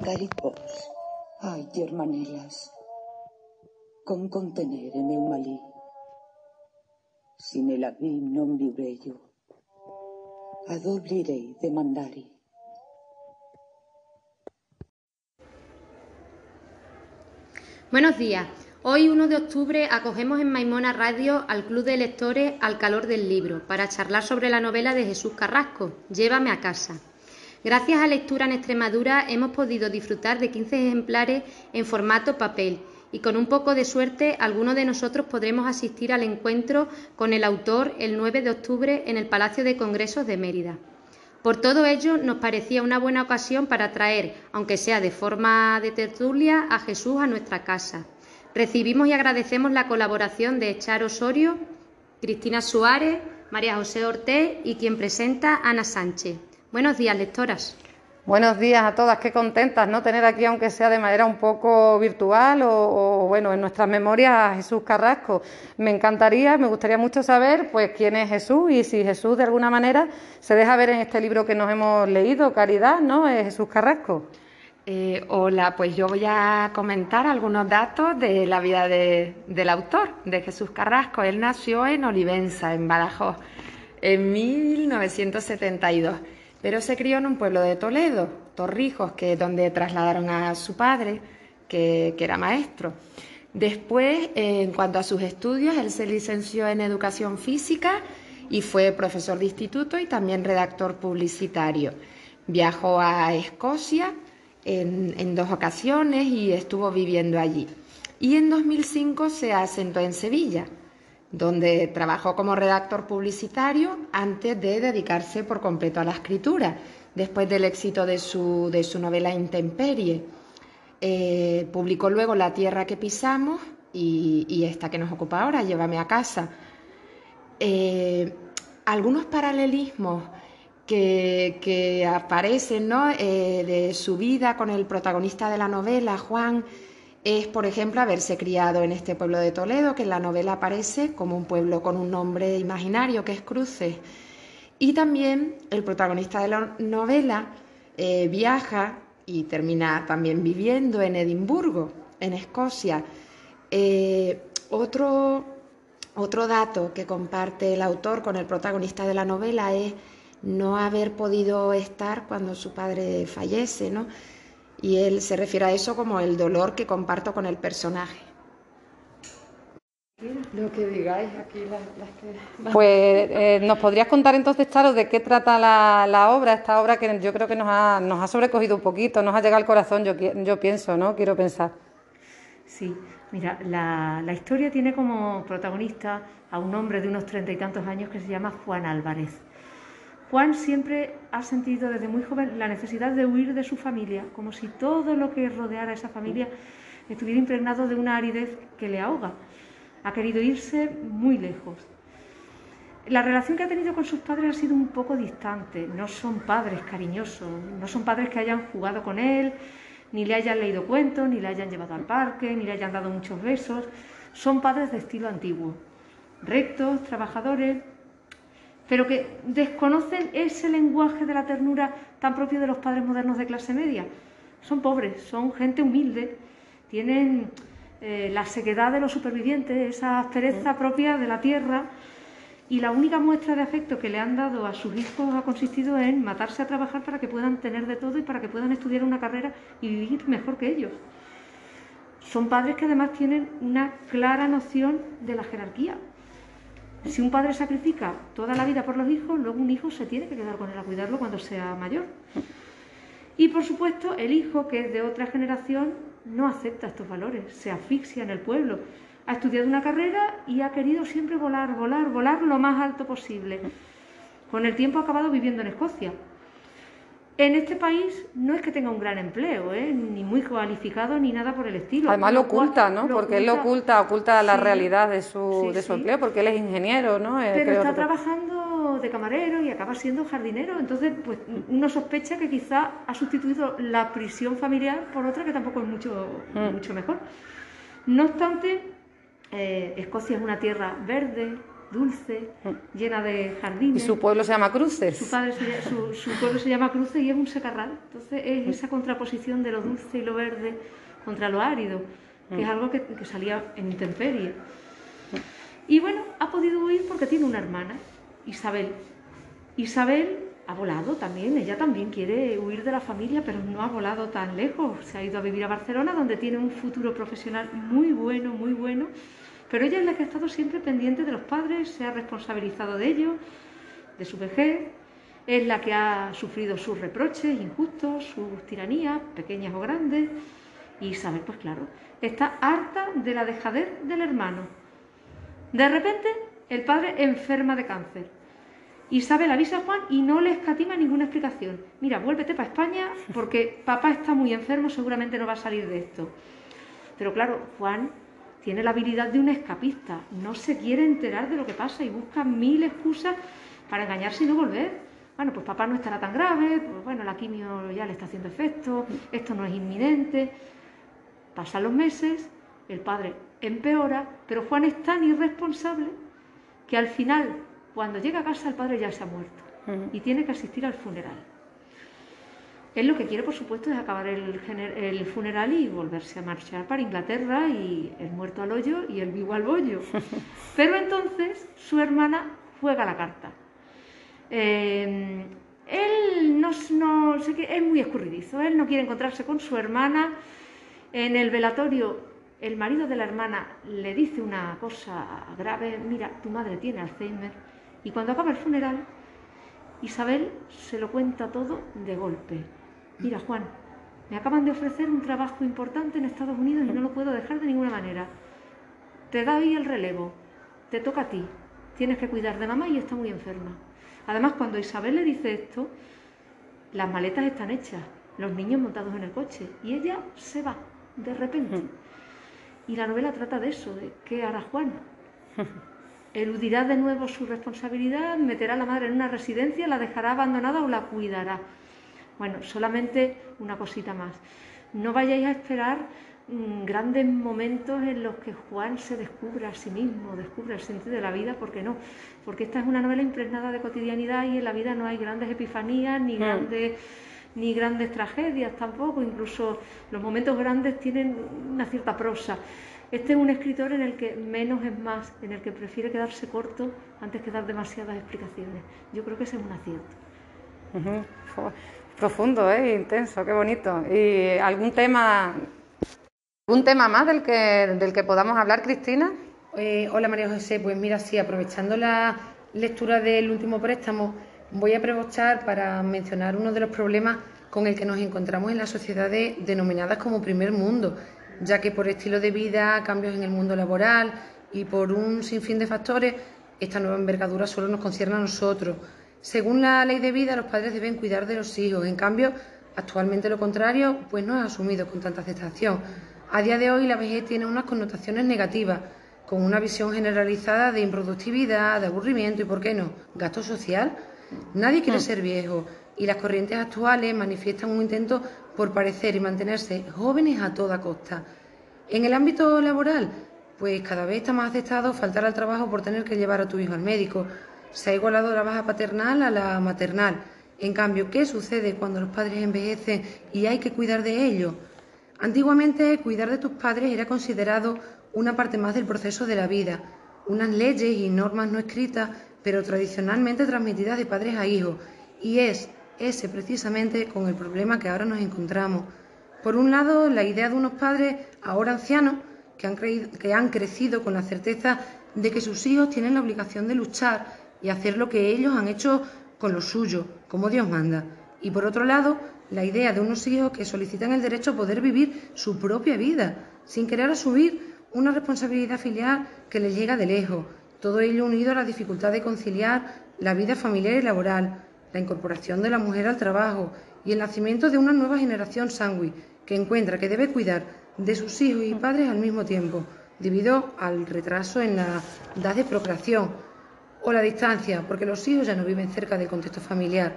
Garipos, ai germanelas, con contenere meu malí, si nella vi non vivrei io, adoblirei de mandari. Buenos días. Hoy, 1 de octubre, acogemos en Maimona Radio al Club de Lectores Al Calor del Libro para charlar sobre la novela de Jesús Carrasco, Llévame a casa. Gracias a Lectura en Extremadura hemos podido disfrutar de 15 ejemplares en formato papel y con un poco de suerte algunos de nosotros podremos asistir al encuentro con el autor el 9 de octubre en el Palacio de Congresos de Mérida. Por todo ello, nos parecía una buena ocasión para traer, aunque sea de forma de tertulia, a Jesús a nuestra casa. Recibimos y agradecemos la colaboración de Echar Osorio, Cristina Suárez, María José Ortez y quien presenta Ana Sánchez. Buenos días, lectoras. Buenos días a todas, qué contentas, ¿no? Tener aquí, aunque sea de manera un poco virtual o, bueno, en nuestras memorias a Jesús Carrasco. Me encantaría, me gustaría mucho saber, pues, quién es Jesús y si Jesús de alguna manera se deja ver en este libro que nos hemos leído, Caridad, ¿no? Es Jesús Carrasco. Eh, hola, pues yo voy a comentar algunos datos de la vida del autor, de Jesús Carrasco. Él nació en Olivenza, en Badajoz, en 1972 pero se crió en un pueblo de Toledo, Torrijos, que es donde trasladaron a su padre, que, era maestro. Después, en cuanto a sus estudios, él se licenció en educación física y fue profesor de instituto y también redactor publicitario. Viajó a Escocia en, en, dos ocasiones y estuvo viviendo allí. Y en 2005 se asentó en Sevilla donde trabajó como redactor publicitario antes de dedicarse por completo a la escritura, después del éxito de su, novela Intemperie. Eh, publicó luego La tierra que pisamos y, esta que nos ocupa ahora, Llévame a casa. Eh, algunos paralelismos que, aparecen eh, de su vida con el protagonista de la novela, Juan, es, por ejemplo, haberse criado en este pueblo de Toledo, que en la novela aparece como un pueblo con un nombre imaginario, que es Cruces. Y también el protagonista de la novela eh, viaja y termina también viviendo en Edimburgo, en Escocia. Eh, otro, otro dato que comparte el autor con el protagonista de la novela es no haber podido estar cuando su padre fallece, ¿no? Y él se refiere a eso como el dolor que comparto con el personaje. Lo que digáis aquí, las, que... Pues eh, nos podrías contar entonces, Charo, de qué trata la, obra, esta obra que yo creo que nos ha, nos ha sobrecogido un poquito, nos ha llegado al corazón, yo, yo pienso, ¿no? Quiero pensar. Sí, mira, la, la historia tiene como protagonista a un hombre de unos treinta y tantos años que se llama Juan Álvarez. Juan siempre ha sentido desde muy joven la necesidad de huir de su familia, como si todo lo que rodeara a esa familia estuviera impregnado de una aridez que le ahoga. Ha querido irse muy lejos. La relación que ha tenido con sus padres ha sido un poco distante. No son padres cariñosos, no son padres que hayan jugado con él, ni le hayan leído cuentos, ni le hayan llevado al parque, ni le hayan dado muchos besos. Son padres de estilo antiguo, rectos, trabajadores, pero que desconocen ese lenguaje de la ternura tan propio de los padres modernos de clase media. Son pobres, son gente humilde, tienen eh, la sequedad de los supervivientes, esa aspereza propia de la tierra, y la única muestra de afecto que le han dado a sus hijos ha consistido en matarse a trabajar para que puedan tener de todo y para que puedan estudiar una carrera y vivir mejor que ellos. Son padres que además tienen una clara noción de la jerarquía, si un padre sacrifica toda la vida por los hijos, luego un hijo se tiene que quedar con él a cuidarlo cuando sea mayor. Y por supuesto, el hijo que es de otra generación no acepta estos valores, se asfixia en el pueblo. Ha estudiado una carrera y ha querido siempre volar, volar, volar lo más alto posible. Con el tiempo ha acabado viviendo en Escocia, en este país no es que tenga un gran empleo, ¿eh? ni muy cualificado ni nada por el estilo. Además lo oculta, ¿no? porque él lo oculta, oculta la realidad de su, de su empleo, porque él es ingeniero, ¿no? Eh, Pero está trabajando de camarero y acaba siendo jardinero, entonces pues uno sospecha que quizá ha sustituido la prisión familiar por otra que tampoco es mucho, mm. mucho mejor. No obstante, eh, Escocia es una tierra verde, dulce, llena de jardines. ¿Y su pueblo se llama Cruces? Su, padre su, pueblo se llama Cruces y es un secarral. Entonces es esa contraposición de lo dulce y lo verde contra lo árido, que es algo que, que salía en intemperie. Y bueno, ha podido huir porque tiene una hermana, Isabel. Isabel ha volado también, ella también quiere huir de la familia, pero no ha volado tan lejos. Se ha ido a vivir a Barcelona, donde tiene un futuro profesional muy bueno, muy bueno. Pero ella es la que ha estado siempre pendiente de los padres, se ha responsabilizado de ellos, de su vejez, es la que ha sufrido sus reproches injustos, sus tiranías, pequeñas o grandes. Y Isabel, pues claro, está harta de la dejadez del hermano. De repente, el padre enferma de cáncer Isabel avisa a Juan y no le escatima ninguna explicación. Mira, vuélvete para España porque papá está muy enfermo, seguramente no va a salir de esto. Pero claro, Juan tiene la habilidad de un escapista, no se quiere enterar de lo que pasa y busca mil excusas para engañarse y no volver. Bueno, pues papá no estará tan grave, pues bueno, la quimio ya le está haciendo efecto, esto no es inminente. Pasan los meses, el padre empeora, pero Juan es tan irresponsable que al final cuando llega a casa el padre ya se ha muerto y tiene que asistir al funeral. Él lo que quiere, por supuesto, es acabar el, funeral y volverse a marchar para Inglaterra y el muerto al hoyo y el vivo al bollo. Pero entonces su hermana juega la carta. Em, él no, no sé qué, es muy escurridizo, él no quiere encontrarse con su hermana. En el velatorio el marido de la hermana le dice una cosa grave, mira, tu madre tiene Alzheimer y cuando acaba el funeral, Isabel se lo cuenta todo de golpe. Mira, Juan, me acaban de ofrecer un trabajo importante en Estados Unidos y no lo puedo dejar de ninguna manera. Te da ahí el relevo, te toca a ti, tienes que cuidar de mamá y está muy enferma. Además, cuando Isabel le dice esto, las maletas están hechas, los niños montados en el coche y ella se va de repente. Y la novela trata de eso, de qué hará Juan. eludirá de nuevo su responsabilidad, meterá a la madre en una residencia, la dejará abandonada o la cuidará. Bueno, solamente una cosita más. No vayáis a esperar mm, grandes momentos en los que Juan se descubra a sí mismo, descubra el sentido de la vida, porque no, porque esta es una novela impregnada de cotidianidad y en la vida no hay grandes epifanías ni mm. grandes ni grandes tragedias tampoco, incluso los momentos grandes tienen una cierta prosa. Este es un escritor en el que menos es más, en el que prefiere quedarse corto antes que dar demasiadas explicaciones. Yo creo que ese es un acierto. Profundo, ¿eh? intenso, qué bonito. ¿Y algún tema, algún tema más del que, del que podamos hablar, Cristina? Eh, hola María José, pues mira, sí, aprovechando la lectura del último préstamo, voy a aprovechar para mencionar uno de los problemas con el que nos encontramos en las sociedades denominadas como primer mundo ya que por estilo de vida, cambios en el mundo laboral y por un sinfín de factores, esta nueva envergadura solo nos concierne a nosotros. Según la ley de vida, los padres deben cuidar de los hijos. En cambio, actualmente lo contrario, pues no es asumido con tanta aceptación. A día de hoy la vejez tiene unas connotaciones negativas, con una visión generalizada de improductividad, de aburrimiento y, ¿por qué no?, gasto social. Nadie quiere mm. ser viejo y las corrientes actuales manifiestan un intento por parecer y mantenerse jóvenes a toda costa. En el ámbito laboral, pues cada vez está más aceptado faltar al trabajo por tener que llevar a tu hijo al médico. Se ha igualado la baja paternal a la maternal. En cambio, ¿qué sucede cuando los padres envejecen y hay que cuidar de ellos? Antiguamente, cuidar de tus padres era considerado una parte más del proceso de la vida, unas leyes y normas no escritas, pero tradicionalmente transmitidas de padres a hijos, y es ese precisamente con el problema que ahora nos encontramos. Por un lado, la idea de unos padres ahora ancianos que han, que han crecido con la certeza de que sus hijos tienen la obligación de luchar y hacer lo que ellos han hecho con lo suyo, como Dios manda. Y por otro lado, la idea de unos hijos que solicitan el derecho a poder vivir su propia vida, sin querer asumir una responsabilidad filial que les llega de lejos. Todo ello unido a la dificultad de conciliar la vida familiar y laboral, la incorporación de la mujer al trabajo y el nacimiento de una nueva generación sangui que encuentra que debe cuidar de sus hijos y padres al mismo tiempo, debido al retraso en la edad de procreación o la distancia, porque los hijos ya no viven cerca del contexto familiar.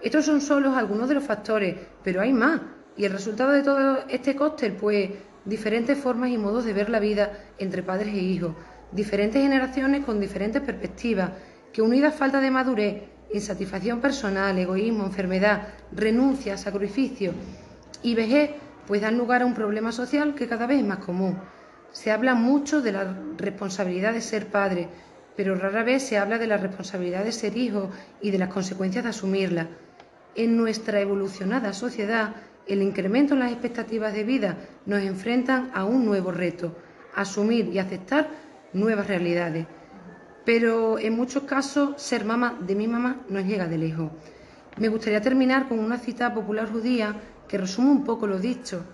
Estos son solo algunos de los factores, pero hay más. Y el resultado de todo este cóctel, pues diferentes formas y modos de ver la vida entre padres e hijos, diferentes generaciones con diferentes perspectivas, que unidas falta de madurez, insatisfacción personal, egoísmo, enfermedad, renuncia, sacrificio y vejez, pues dan lugar a un problema social que cada vez es más común. Se habla mucho de la responsabilidad de ser padre, pero rara vez se habla de la responsabilidad de ser hijo y de las consecuencias de asumirla. En nuestra evolucionada sociedad, el incremento en las expectativas de vida nos enfrentan a un nuevo reto, asumir y aceptar nuevas realidades. Pero en muchos casos ser mamá de mi mamá nos llega de lejos. Me gustaría terminar con una cita popular judía que resume un poco lo dicho.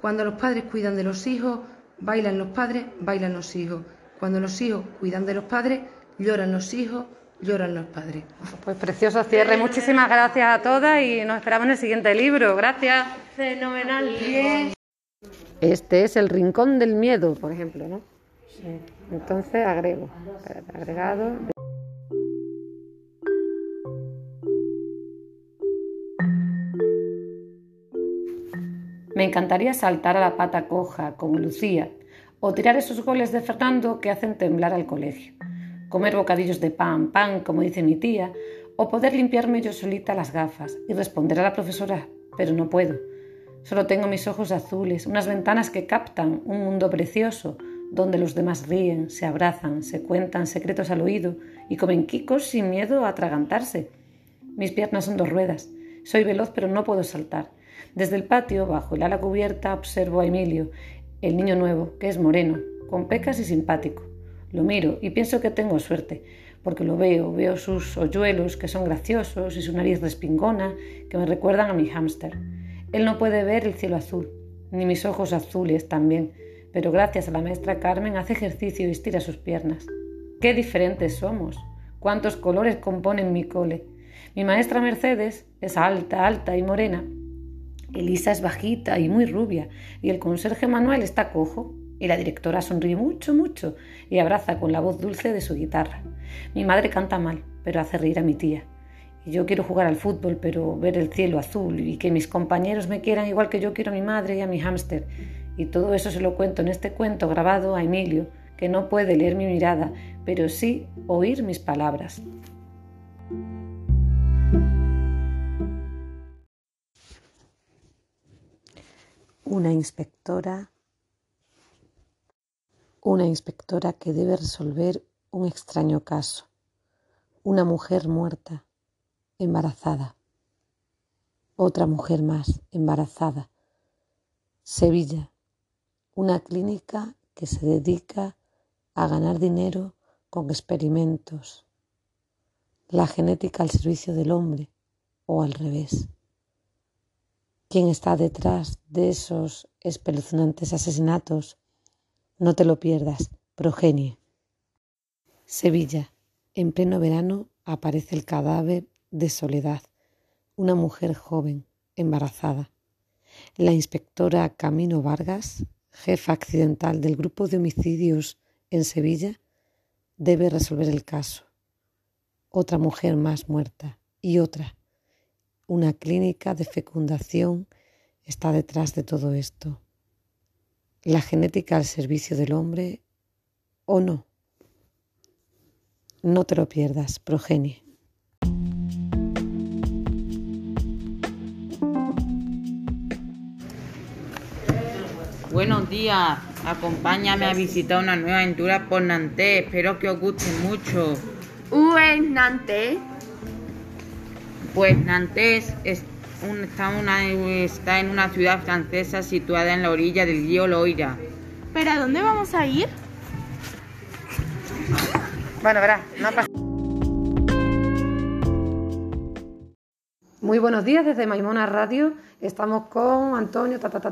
Cuando los padres cuidan de los hijos, bailan los padres, bailan los hijos. Cuando los hijos cuidan de los padres, lloran los hijos, lloran los padres. Pues precioso cierre. Muchísimas gracias a todas y nos esperamos en el siguiente libro. Gracias. Fenomenal, bien. Este es el rincón del miedo, por ejemplo, ¿no? Entonces agrego. Agregado. Me encantaría saltar a la pata coja como Lucía o tirar esos goles de Fernando que hacen temblar al colegio, comer bocadillos de pan, pan, como dice mi tía, o poder limpiarme yo solita las gafas y responder a la profesora, pero no puedo. Solo tengo mis ojos azules, unas ventanas que captan un mundo precioso, donde los demás ríen, se abrazan, se cuentan secretos al oído y comen quicos sin miedo a atragantarse. Mis piernas son dos ruedas. Soy veloz pero no puedo saltar. Desde el patio, bajo el ala cubierta, observo a Emilio, el niño nuevo, que es moreno, con pecas y simpático. Lo miro y pienso que tengo suerte, porque lo veo, veo sus hoyuelos que son graciosos y su nariz respingona que me recuerdan a mi hámster. Él no puede ver el cielo azul, ni mis ojos azules también, pero gracias a la maestra Carmen hace ejercicio y estira sus piernas. ¡Qué diferentes somos! ¿Cuántos colores componen mi cole? Mi maestra Mercedes es alta, alta y morena. Elisa es bajita y muy rubia, y el conserje Manuel está cojo, y la directora sonríe mucho, mucho, y abraza con la voz dulce de su guitarra. Mi madre canta mal, pero hace reír a mi tía. Y yo quiero jugar al fútbol, pero ver el cielo azul y que mis compañeros me quieran igual que yo quiero a mi madre y a mi hámster. Y todo eso se lo cuento en este cuento grabado a Emilio, que no puede leer mi mirada, pero sí oír mis palabras. Una inspectora, una inspectora que debe resolver un extraño caso. Una mujer muerta, embarazada. Otra mujer más, embarazada. Sevilla, una clínica que se dedica a ganar dinero con experimentos, la genética al servicio del hombre o al revés. ¿Quién está detrás de esos espeluznantes asesinatos? No te lo pierdas, progenie. Sevilla, en pleno verano aparece el cadáver de Soledad, una mujer joven, embarazada. La inspectora Camino Vargas jefa accidental del grupo de homicidios en Sevilla, debe resolver el caso. Otra mujer más muerta y otra. Una clínica de fecundación está detrás de todo esto. La genética al servicio del hombre o no. No te lo pierdas, progenie. Buenos días, acompáñame a visitar una nueva aventura por Nantes. Espero que os guste mucho. ¿Où es Nantes? Pues Nantes es está, una, está en una ciudad francesa situada en la orilla del río Loira. ¿Pero a dónde vamos a ir? Bueno, verás, no pasa. Muy buenos días desde Maimona Radio. Estamos con Antonio, ta, ta, ta,